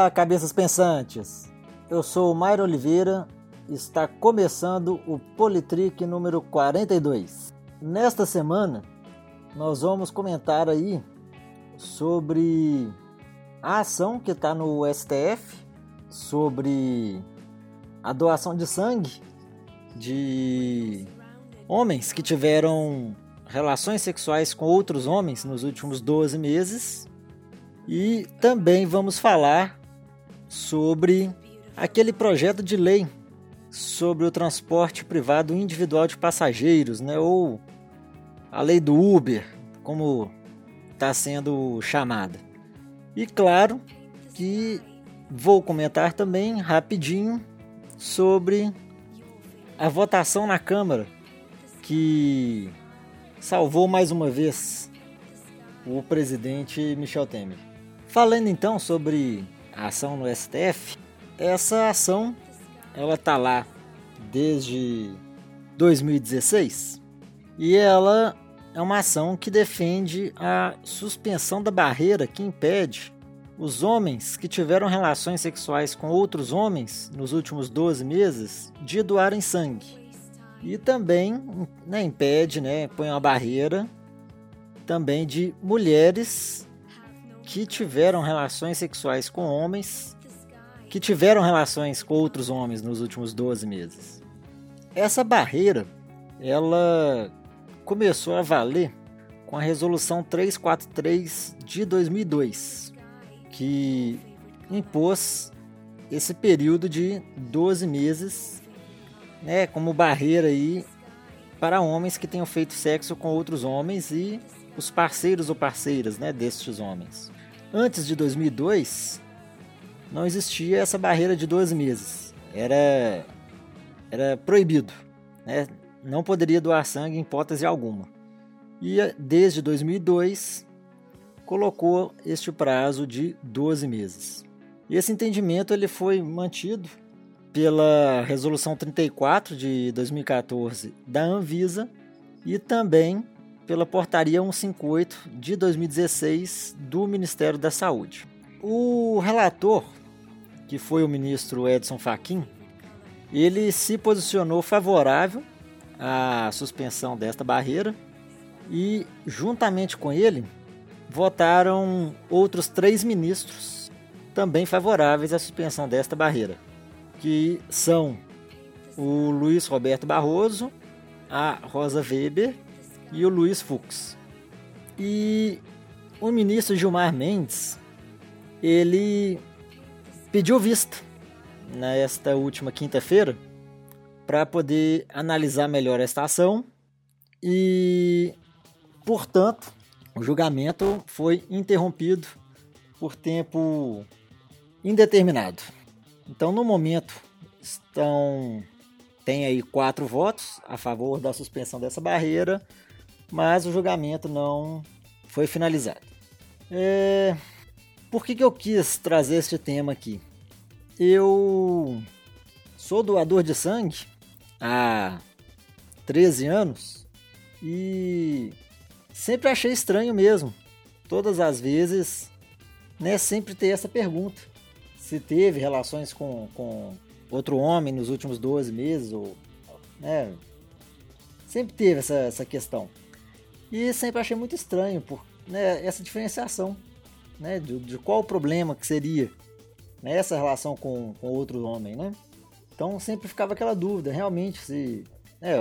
Olá, cabeças pensantes. Eu sou o Mairo Oliveira e está começando o Politrick número 42. Nesta semana, nós vamos comentar aí sobre a ação que está no STF sobre a doação de sangue de homens que tiveram relações sexuais com outros homens nos últimos 12 meses. E também vamos falar sobre aquele projeto de lei sobre o transporte privado individual de passageiros, né? ou a lei do Uber, como está sendo chamada. E claro que vou comentar também rapidinho sobre a votação na Câmara que salvou mais uma vez o presidente Michel Temer. Falando então sobre a ação no STF, essa ação ela tá lá desde 2016 e ela é uma ação que defende a suspensão da barreira que impede os homens que tiveram relações sexuais com outros homens nos últimos 12 meses de doarem sangue. E também né, impede, né, põe uma barreira também de mulheres que tiveram relações sexuais com homens que tiveram relações com outros homens nos últimos 12 meses. Essa barreira, ela começou a valer com a resolução 343 de 2002, que impôs esse período de 12 meses né, como barreira aí para homens que tenham feito sexo com outros homens e os parceiros ou parceiras né, destes homens. Antes de 2002, não existia essa barreira de 12 meses. Era, era proibido. Né? Não poderia doar sangue em hipótese alguma. E desde 2002, colocou este prazo de 12 meses. E esse entendimento ele foi mantido pela Resolução 34 de 2014 da Anvisa e também pela Portaria 158 de 2016 do Ministério da Saúde. O relator, que foi o ministro Edson Fachin, ele se posicionou favorável à suspensão desta barreira e, juntamente com ele, votaram outros três ministros também favoráveis à suspensão desta barreira que são o Luiz Roberto Barroso, a Rosa Weber e o Luiz Fux. E o ministro Gilmar Mendes, ele pediu vista nesta última quinta-feira para poder analisar melhor esta ação e, portanto, o julgamento foi interrompido por tempo indeterminado. Então, no momento, estão tem aí quatro votos a favor da suspensão dessa barreira, mas o julgamento não foi finalizado. É... Por que, que eu quis trazer este tema aqui? Eu sou doador de sangue há 13 anos e sempre achei estranho mesmo. Todas as vezes, né, sempre ter essa pergunta se teve relações com, com outro homem nos últimos 12 meses, ou, né, sempre teve essa, essa questão. E sempre achei muito estranho por, né, essa diferenciação, né, de, de qual o problema que seria né, essa relação com, com outro homem, né? Então sempre ficava aquela dúvida, realmente, se né,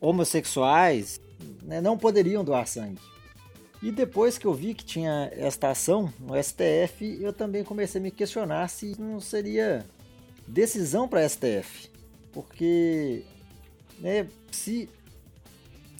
homossexuais né, não poderiam doar sangue. E depois que eu vi que tinha esta ação no STF, eu também comecei a me questionar se não seria decisão para STF. Porque né, se,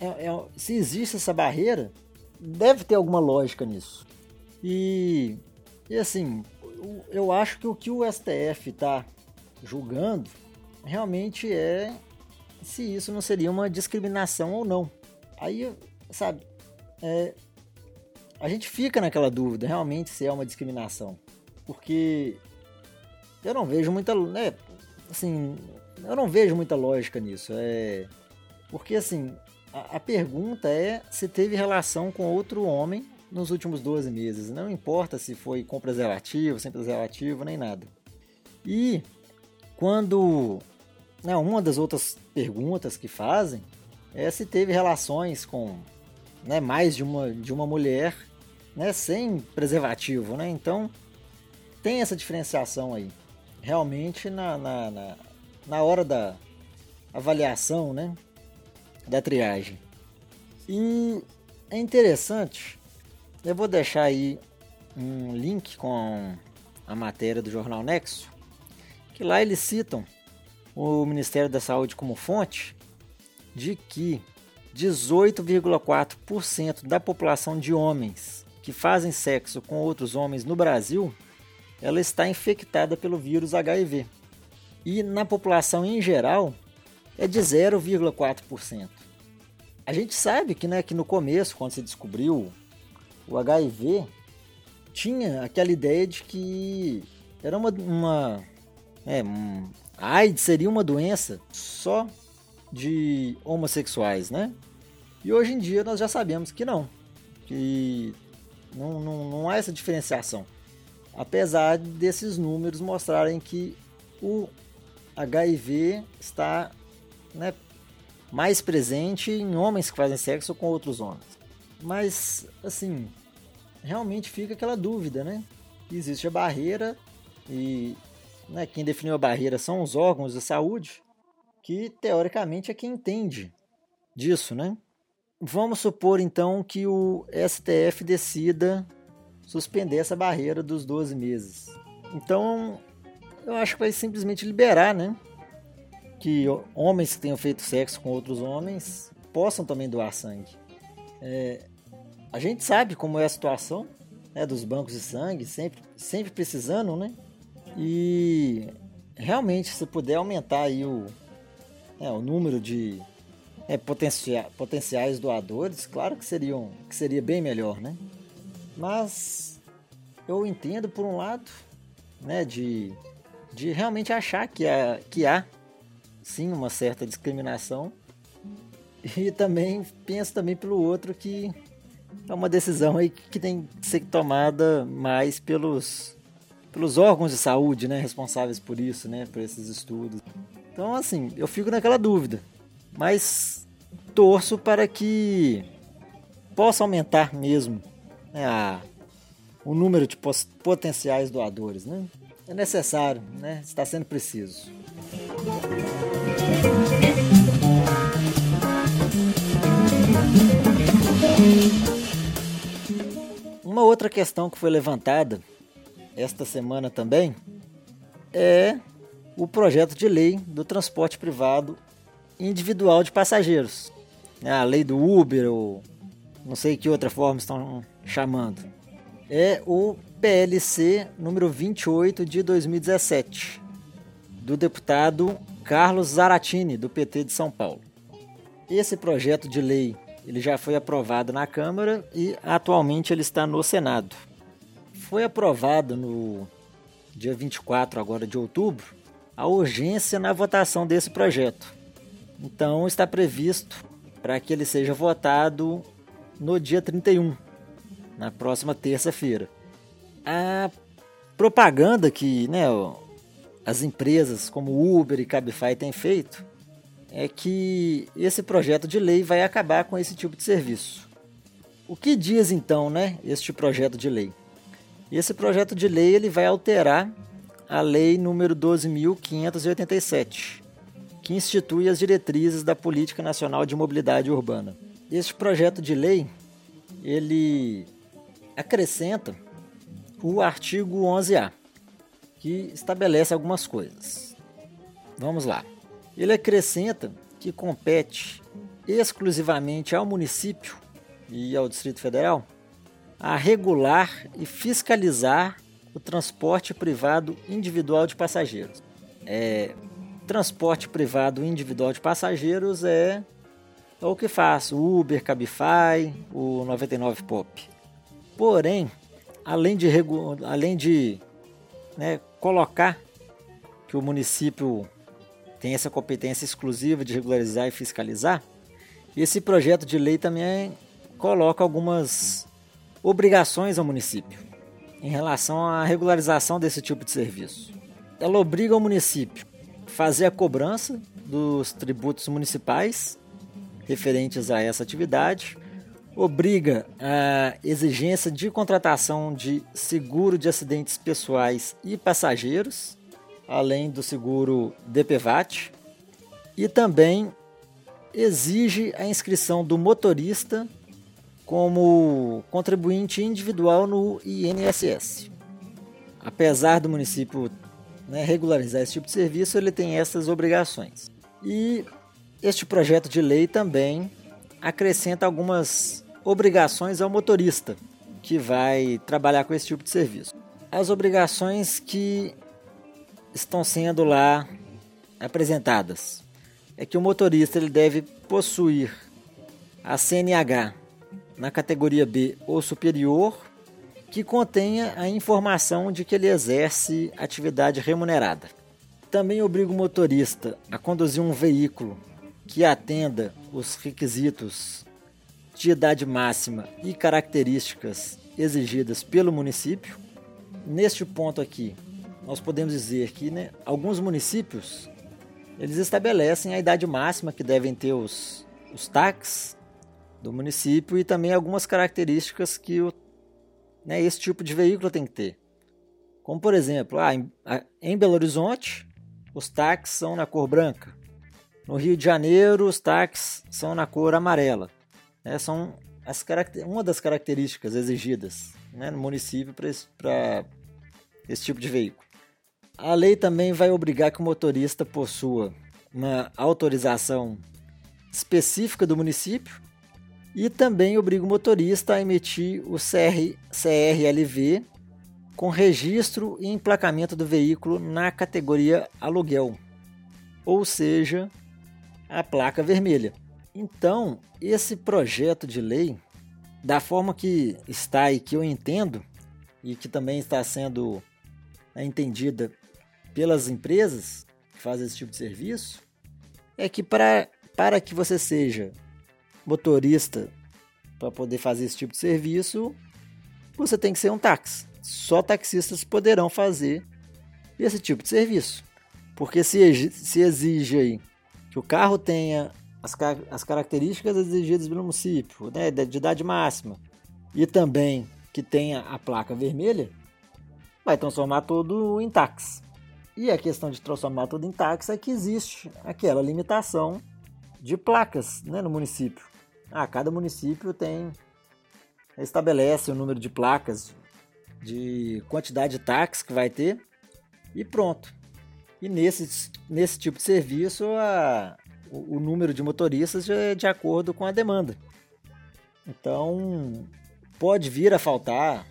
é, é, se existe essa barreira, deve ter alguma lógica nisso. E, e assim, eu acho que o que o STF está julgando realmente é se isso não seria uma discriminação ou não. Aí, sabe, é, a gente fica naquela dúvida realmente se é uma discriminação. Porque eu não vejo muita. Né, assim, eu não vejo muita lógica nisso. É, porque assim, a, pergunta é se teve relação com outro homem nos últimos 12 meses. Não importa se foi com preservativo, sem preservativo, nem nada. E quando né, uma das outras perguntas que fazem é se teve relações com né, mais de uma, de uma mulher né, sem preservativo. Né? Então tem essa diferenciação aí. Realmente na, na, na, na hora da avaliação né, da triagem. E é interessante, eu vou deixar aí um link com a matéria do jornal Nexo, que lá eles citam o Ministério da Saúde como fonte de que 18,4% da população de homens que fazem sexo com outros homens no Brasil, ela está infectada pelo vírus HIV. E na população em geral é de 0,4%. A gente sabe que, né, que no começo, quando se descobriu o HIV, tinha aquela ideia de que era uma, uma é, um, AIDS seria uma doença só de homossexuais, né? E hoje em dia nós já sabemos que não, que não, não, não há essa diferenciação. Apesar desses números mostrarem que o HIV está né, mais presente em homens que fazem sexo com outros homens. Mas, assim, realmente fica aquela dúvida, né? Existe a barreira e né, quem definiu a barreira são os órgãos de saúde, que teoricamente é quem entende disso, né? Vamos supor então que o STF decida suspender essa barreira dos 12 meses. Então, eu acho que vai simplesmente liberar, né? Que homens que tenham feito sexo com outros homens possam também doar sangue. É, a gente sabe como é a situação né, dos bancos de sangue, sempre, sempre precisando, né? E realmente, se puder aumentar aí o, é, o número de é, potencia, potenciais doadores, claro que, seriam, que seria bem melhor, né? Mas eu entendo, por um lado, né, de, de realmente achar que que há sim uma certa discriminação e também penso também pelo outro que é uma decisão aí que tem que ser tomada mais pelos pelos órgãos de saúde, né, responsáveis por isso, né, por esses estudos. Então, assim, eu fico naquela dúvida, mas torço para que possa aumentar mesmo né, a, o número de potenciais doadores, né? É necessário, né? Está sendo preciso. Uma outra questão que foi levantada esta semana também é o projeto de lei do transporte privado individual de passageiros. É a lei do Uber, ou não sei que outra forma estão chamando. É o PLC número 28 de 2017, do deputado Carlos Zaratini, do PT de São Paulo. Esse projeto de lei ele já foi aprovado na Câmara e atualmente ele está no Senado foi aprovado no dia 24 agora de outubro a urgência na votação desse projeto. Então está previsto para que ele seja votado no dia 31, na próxima terça-feira. A propaganda que né, as empresas como Uber e Cabify têm feito é que esse projeto de lei vai acabar com esse tipo de serviço. O que diz então né, este projeto de lei? Esse projeto de lei ele vai alterar a lei número 12.587, que institui as diretrizes da Política Nacional de Mobilidade Urbana. Este projeto de lei ele acrescenta o artigo 11A, que estabelece algumas coisas. Vamos lá. Ele acrescenta que compete exclusivamente ao município e ao Distrito Federal a regular e fiscalizar o transporte privado individual de passageiros. É, transporte privado individual de passageiros é, é o que faz o Uber, Cabify, o 99 Pop. Porém, além de, além de né, colocar que o município tem essa competência exclusiva de regularizar e fiscalizar, esse projeto de lei também coloca algumas obrigações ao município em relação à regularização desse tipo de serviço. Ela obriga o município a fazer a cobrança dos tributos municipais referentes a essa atividade, obriga a exigência de contratação de seguro de acidentes pessoais e passageiros, além do seguro DPVAT, e também exige a inscrição do motorista como contribuinte individual no INSS. Apesar do município né, regularizar esse tipo de serviço, ele tem essas obrigações. E este projeto de lei também acrescenta algumas obrigações ao motorista que vai trabalhar com esse tipo de serviço. As obrigações que estão sendo lá apresentadas é que o motorista ele deve possuir a CNH na categoria B ou superior que contenha a informação de que ele exerce atividade remunerada. Também obriga o motorista a conduzir um veículo que atenda os requisitos de idade máxima e características exigidas pelo município. Neste ponto aqui, nós podemos dizer que né, alguns municípios eles estabelecem a idade máxima que devem ter os, os táxis do município e também algumas características que o, né, esse tipo de veículo tem que ter. Como, por exemplo, ah, em, em Belo Horizonte, os táxis são na cor branca. No Rio de Janeiro, os táxis são na cor amarela. É, são as uma das características exigidas né, no município para esse, esse tipo de veículo. A lei também vai obrigar que o motorista possua uma autorização específica do município e também obriga o motorista a emitir o CR, CRLV com registro e emplacamento do veículo na categoria aluguel, ou seja, a placa vermelha. Então, esse projeto de lei, da forma que está e que eu entendo, e que também está sendo né, entendida pelas empresas que fazem esse tipo de serviço, é que para, para que você seja motorista para poder fazer esse tipo de serviço, você tem que ser um táxi. Só taxistas poderão fazer esse tipo de serviço. Porque se, se exige aí que o carro tenha as, as características exigidas pelo município, né, de idade máxima, e também que tenha a placa vermelha, vai transformar tudo em táxi. E a questão de transformar tudo em táxi é que existe aquela limitação de placas né, no município. Ah, cada município tem estabelece o número de placas, de quantidade de táxi que vai ter e pronto. E nesse, nesse tipo de serviço, a, o, o número de motoristas é de acordo com a demanda. Então, pode vir a faltar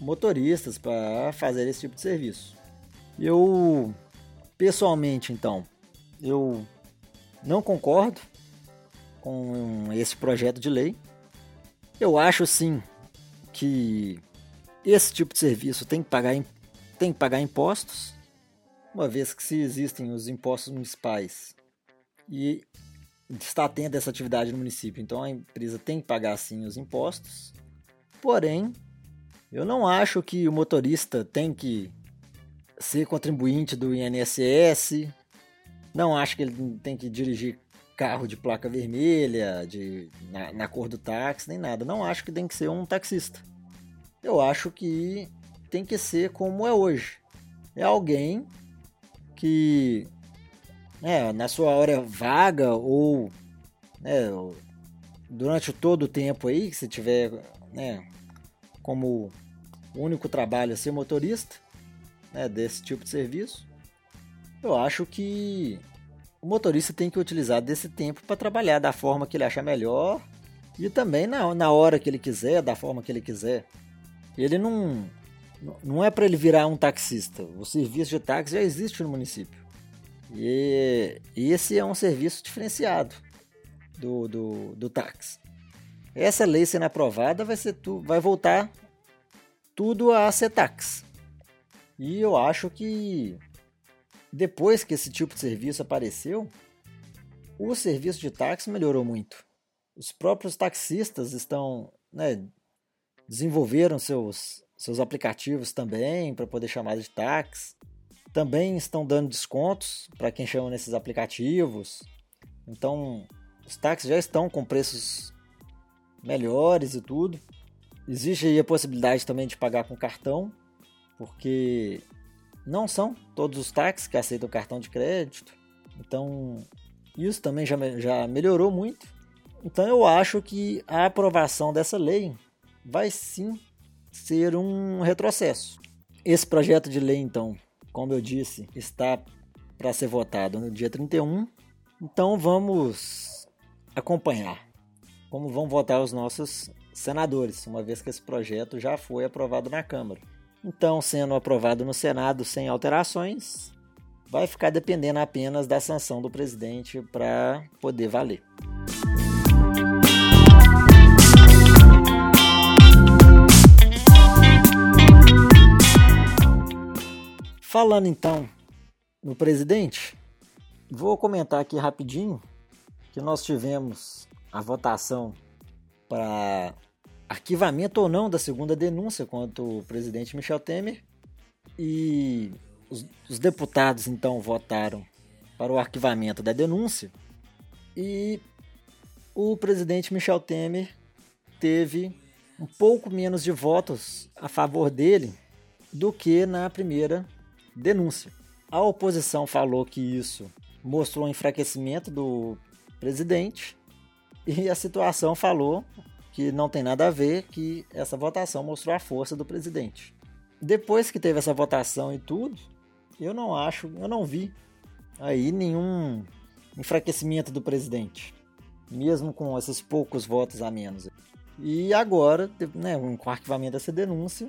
motoristas para fazer esse tipo de serviço. Eu, pessoalmente, então, eu não concordo com esse projeto de lei. Eu acho sim que esse tipo de serviço tem que pagar, tem que pagar impostos, uma vez que se existem os impostos municipais e está tendo essa atividade no município, então a empresa tem que pagar sim os impostos. Porém, eu não acho que o motorista tem que ser contribuinte do INSS, não acho que ele tem que dirigir carro de placa vermelha, de na, na cor do táxi, nem nada. Não acho que tem que ser um taxista. Eu acho que tem que ser como é hoje. É alguém que né, na sua hora vaga ou né, durante todo o tempo aí que você tiver né, como único trabalho ser motorista né, desse tipo de serviço, eu acho que o motorista tem que utilizar desse tempo para trabalhar da forma que ele achar melhor e também na, na hora que ele quiser, da forma que ele quiser. Ele não, não é para ele virar um taxista. O serviço de táxi já existe no município. E esse é um serviço diferenciado do, do, do táxi. Essa lei sendo aprovada vai, ser tu, vai voltar tudo a ser táxi. E eu acho que depois que esse tipo de serviço apareceu, o serviço de táxi melhorou muito. Os próprios taxistas estão né, desenvolveram seus, seus aplicativos também para poder chamar de táxi. Também estão dando descontos para quem chama nesses aplicativos. Então, os táxis já estão com preços melhores e tudo. Existe aí a possibilidade também de pagar com cartão, porque não são todos os táxis que aceitam cartão de crédito. Então, isso também já, já melhorou muito. Então, eu acho que a aprovação dessa lei vai sim ser um retrocesso. Esse projeto de lei, então, como eu disse, está para ser votado no dia 31. Então, vamos acompanhar como vão votar os nossos senadores, uma vez que esse projeto já foi aprovado na Câmara. Então, sendo aprovado no Senado sem alterações, vai ficar dependendo apenas da sanção do presidente para poder valer. Falando então no presidente, vou comentar aqui rapidinho que nós tivemos a votação para arquivamento ou não da segunda denúncia contra o presidente Michel Temer e os, os deputados então votaram para o arquivamento da denúncia e o presidente Michel Temer teve um pouco menos de votos a favor dele do que na primeira denúncia. A oposição falou que isso mostrou um enfraquecimento do presidente e a situação falou que não tem nada a ver, que essa votação mostrou a força do presidente. Depois que teve essa votação e tudo, eu não acho, eu não vi aí nenhum enfraquecimento do presidente, mesmo com esses poucos votos a menos. E agora, né, com o arquivamento dessa denúncia,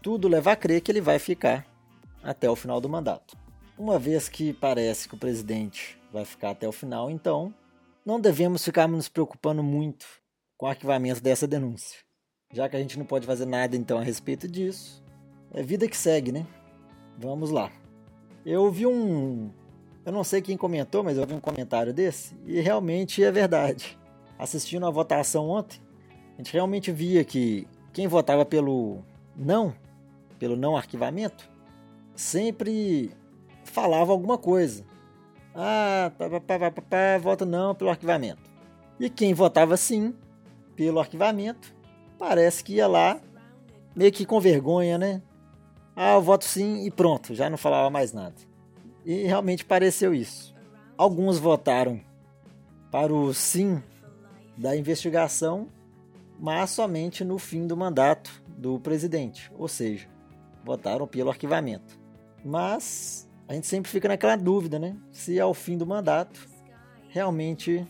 tudo leva a crer que ele vai ficar até o final do mandato. Uma vez que parece que o presidente vai ficar até o final, então não devemos ficar nos preocupando muito com o arquivamento dessa denúncia, já que a gente não pode fazer nada então a respeito disso. É vida que segue, né? Vamos lá. Eu vi um. Eu não sei quem comentou, mas eu vi um comentário desse e realmente é verdade. Assistindo a votação ontem, a gente realmente via que quem votava pelo não, pelo não arquivamento, sempre falava alguma coisa. Ah, pá, pá, pá, pá, pá, vota não pelo arquivamento. E quem votava sim pelo arquivamento, parece que ia lá meio que com vergonha, né? Ah, eu voto sim e pronto, já não falava mais nada. E realmente pareceu isso. Alguns votaram para o sim da investigação, mas somente no fim do mandato do presidente, ou seja, votaram pelo arquivamento. Mas a gente sempre fica naquela dúvida, né? Se ao fim do mandato realmente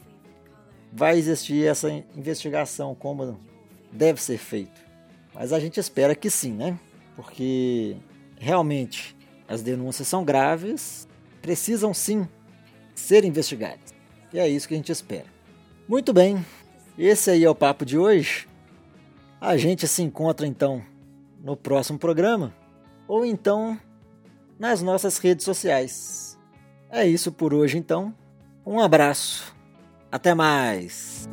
vai existir essa investigação como deve ser feito. Mas a gente espera que sim, né? Porque realmente as denúncias são graves, precisam sim ser investigadas. E é isso que a gente espera. Muito bem, esse aí é o papo de hoje. A gente se encontra então no próximo programa, ou então nas nossas redes sociais. É isso por hoje então. Um abraço. Até mais.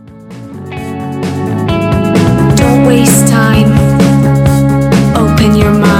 Don't waste time. Open your mind.